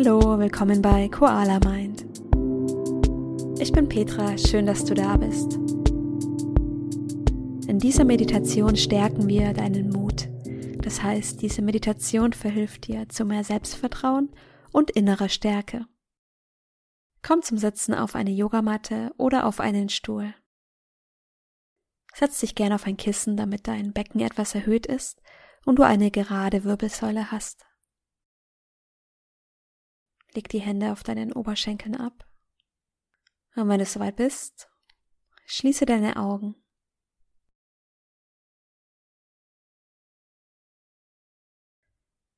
Hallo, willkommen bei Koala Mind. Ich bin Petra, schön, dass du da bist. In dieser Meditation stärken wir deinen Mut. Das heißt, diese Meditation verhilft dir zu mehr Selbstvertrauen und innerer Stärke. Komm zum Sitzen auf eine Yogamatte oder auf einen Stuhl. Setz dich gern auf ein Kissen, damit dein Becken etwas erhöht ist und du eine gerade Wirbelsäule hast. Leg die Hände auf deinen Oberschenkeln ab. Und wenn du soweit bist, schließe deine Augen.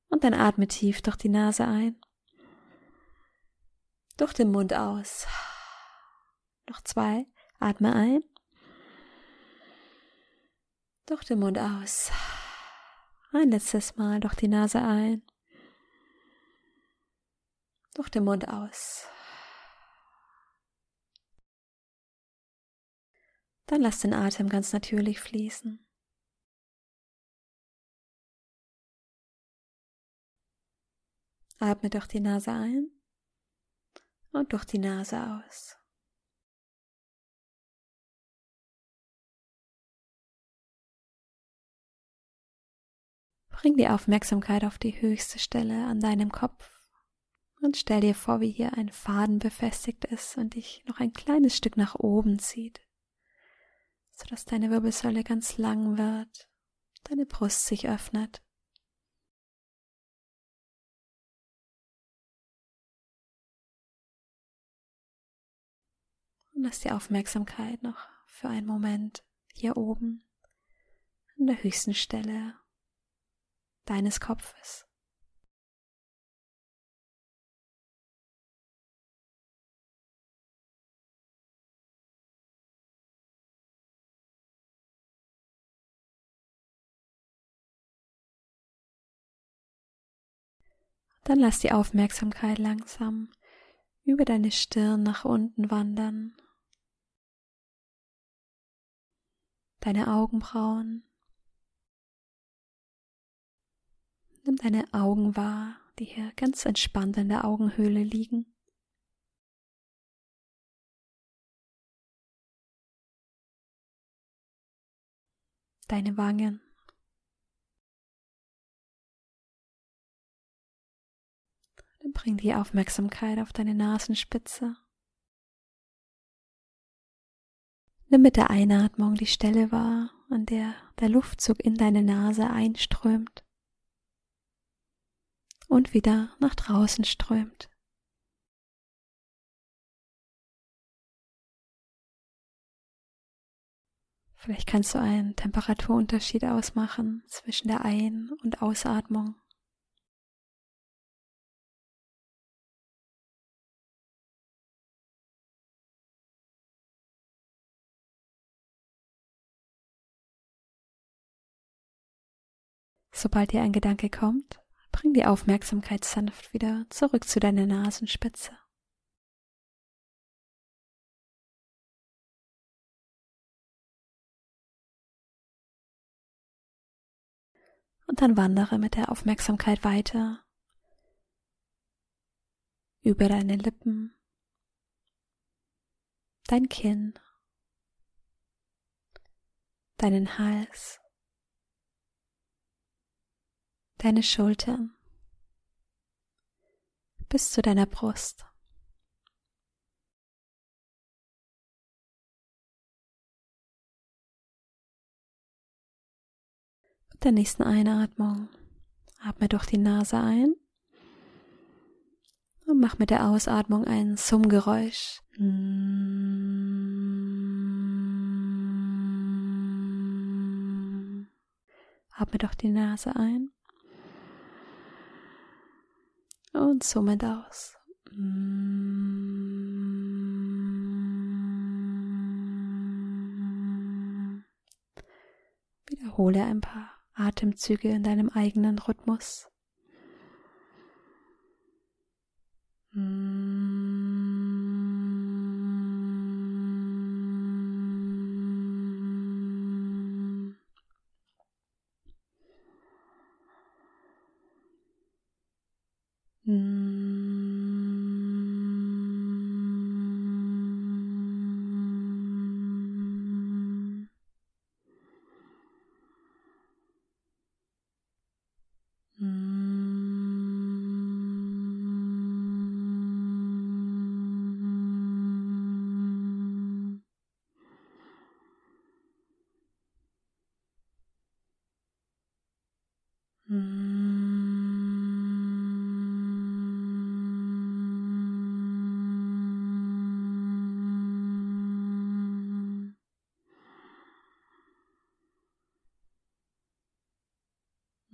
Und dann atme tief durch die Nase ein. Durch den Mund aus. Noch zwei. Atme ein. Durch den Mund aus. Ein letztes Mal durch die Nase ein durch den Mund aus. Dann lass den Atem ganz natürlich fließen. Atme durch die Nase ein und durch die Nase aus. Bring die Aufmerksamkeit auf die höchste Stelle an deinem Kopf. Und stell dir vor, wie hier ein Faden befestigt ist und dich noch ein kleines Stück nach oben zieht, sodass deine Wirbelsäule ganz lang wird, deine Brust sich öffnet. Und lass die Aufmerksamkeit noch für einen Moment hier oben an der höchsten Stelle deines Kopfes. Dann lass die Aufmerksamkeit langsam über deine Stirn nach unten wandern. Deine Augenbrauen. Nimm deine Augen wahr, die hier ganz entspannt in der Augenhöhle liegen. Deine Wangen. Dann bring die Aufmerksamkeit auf deine Nasenspitze. Nimm mit der Einatmung die Stelle wahr, an der der Luftzug in deine Nase einströmt und wieder nach draußen strömt. Vielleicht kannst du einen Temperaturunterschied ausmachen zwischen der Ein- und Ausatmung. Sobald dir ein Gedanke kommt, bring die Aufmerksamkeit sanft wieder zurück zu deiner Nasenspitze. Und dann wandere mit der Aufmerksamkeit weiter über deine Lippen, dein Kinn, deinen Hals, deine Schultern bis zu deiner Brust. Mit der nächsten Einatmung atme durch die Nase ein und mach mit der Ausatmung ein Summgeräusch. Atme durch die Nase ein und somit aus. Wiederhole ein paar Atemzüge in deinem eigenen Rhythmus.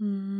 Mm.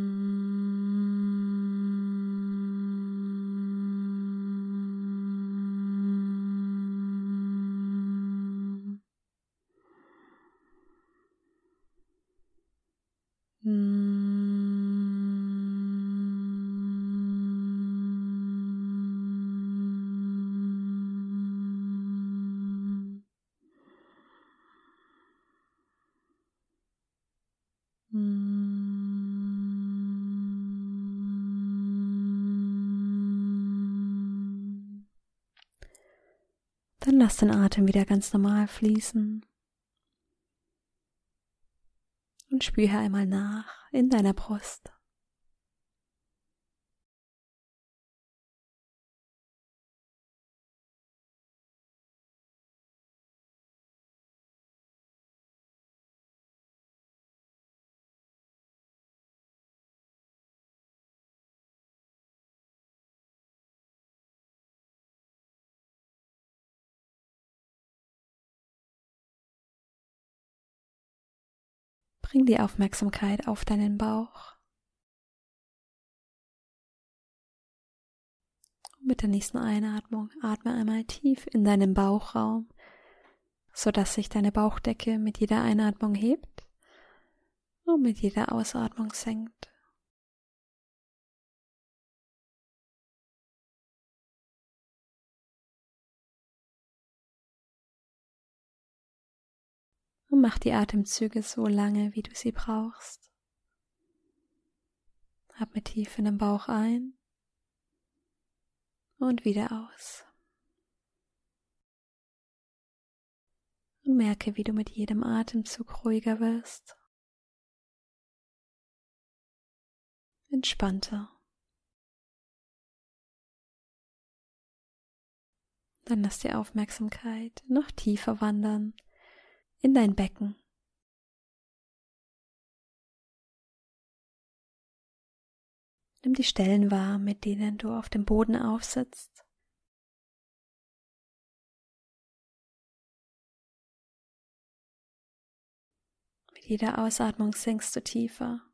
Dann lass den Atem wieder ganz normal fließen. Und spüre einmal nach in deiner Brust. Bring die Aufmerksamkeit auf deinen Bauch. Und mit der nächsten Einatmung atme einmal tief in deinen Bauchraum, sodass sich deine Bauchdecke mit jeder Einatmung hebt und mit jeder Ausatmung senkt. Und mach die Atemzüge so lange, wie du sie brauchst. Atme tief in den Bauch ein und wieder aus. Und merke, wie du mit jedem Atemzug ruhiger wirst. Entspannter. Dann lass die Aufmerksamkeit noch tiefer wandern in dein Becken. Nimm die Stellen wahr, mit denen du auf dem Boden aufsitzt. Mit jeder Ausatmung sinkst du tiefer.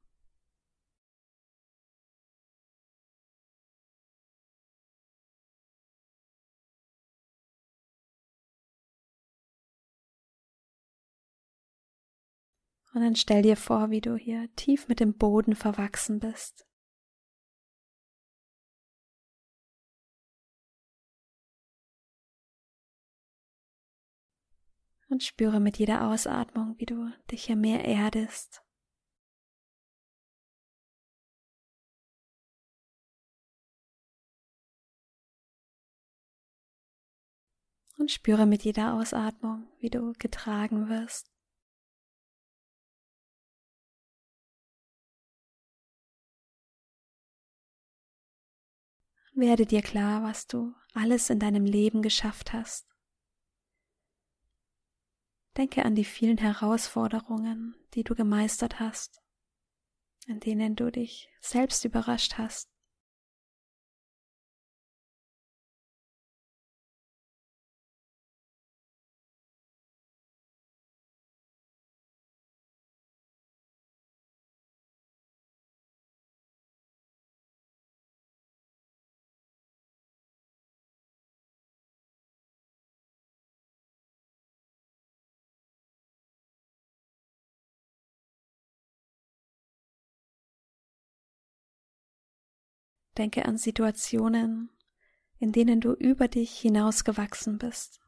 Und dann stell dir vor, wie du hier tief mit dem Boden verwachsen bist. Und spüre mit jeder Ausatmung, wie du dich hier mehr erdest. Und spüre mit jeder Ausatmung, wie du getragen wirst. Werde dir klar, was du alles in deinem Leben geschafft hast. Denke an die vielen Herausforderungen, die du gemeistert hast, in denen du dich selbst überrascht hast. Denke an Situationen, in denen du über dich hinausgewachsen bist.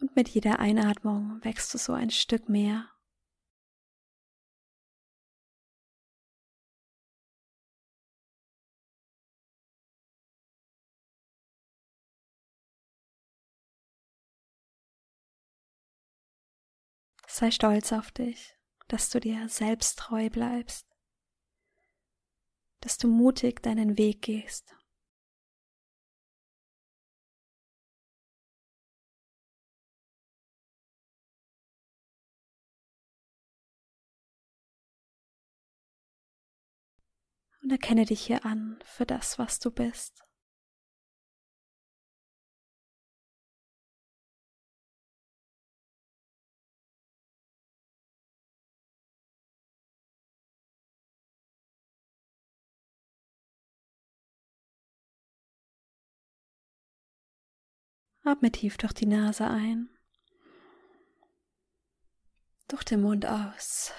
Und mit jeder Einatmung wächst du so ein Stück mehr Sei stolz auf dich, dass du dir selbst treu bleibst. dass du mutig deinen Weg gehst. Und erkenne dich hier an für das, was du bist. Atme tief durch die Nase ein, durch den Mund aus.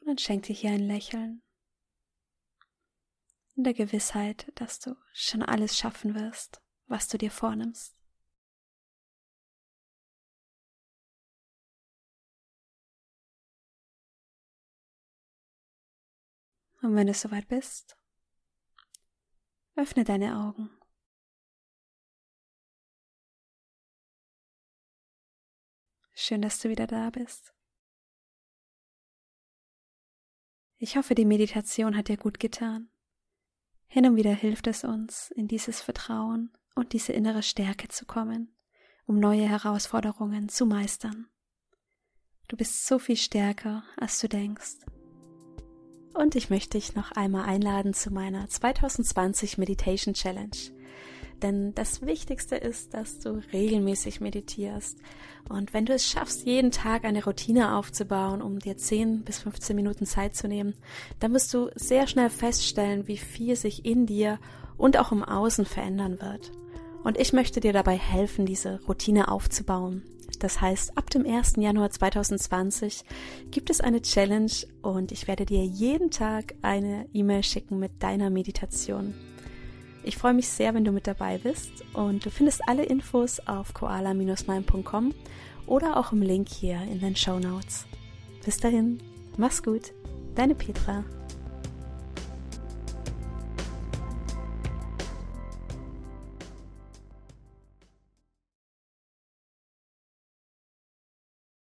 Und dann schenk dir hier ein Lächeln. In der Gewissheit, dass du schon alles schaffen wirst, was du dir vornimmst. Und wenn du soweit bist, öffne deine Augen. Schön, dass du wieder da bist. Ich hoffe, die Meditation hat dir gut getan. Hin und wieder hilft es uns, in dieses Vertrauen und diese innere Stärke zu kommen, um neue Herausforderungen zu meistern. Du bist so viel stärker, als du denkst. Und ich möchte dich noch einmal einladen zu meiner 2020 Meditation Challenge. Denn das Wichtigste ist, dass du regelmäßig meditierst. Und wenn du es schaffst, jeden Tag eine Routine aufzubauen, um dir 10 bis 15 Minuten Zeit zu nehmen, dann wirst du sehr schnell feststellen, wie viel sich in dir und auch im Außen verändern wird. Und ich möchte dir dabei helfen, diese Routine aufzubauen. Das heißt, ab dem 1. Januar 2020 gibt es eine Challenge und ich werde dir jeden Tag eine E-Mail schicken mit deiner Meditation. Ich freue mich sehr, wenn du mit dabei bist und du findest alle Infos auf koala-mind.com oder auch im Link hier in den Show Notes. Bis dahin, mach's gut, deine Petra.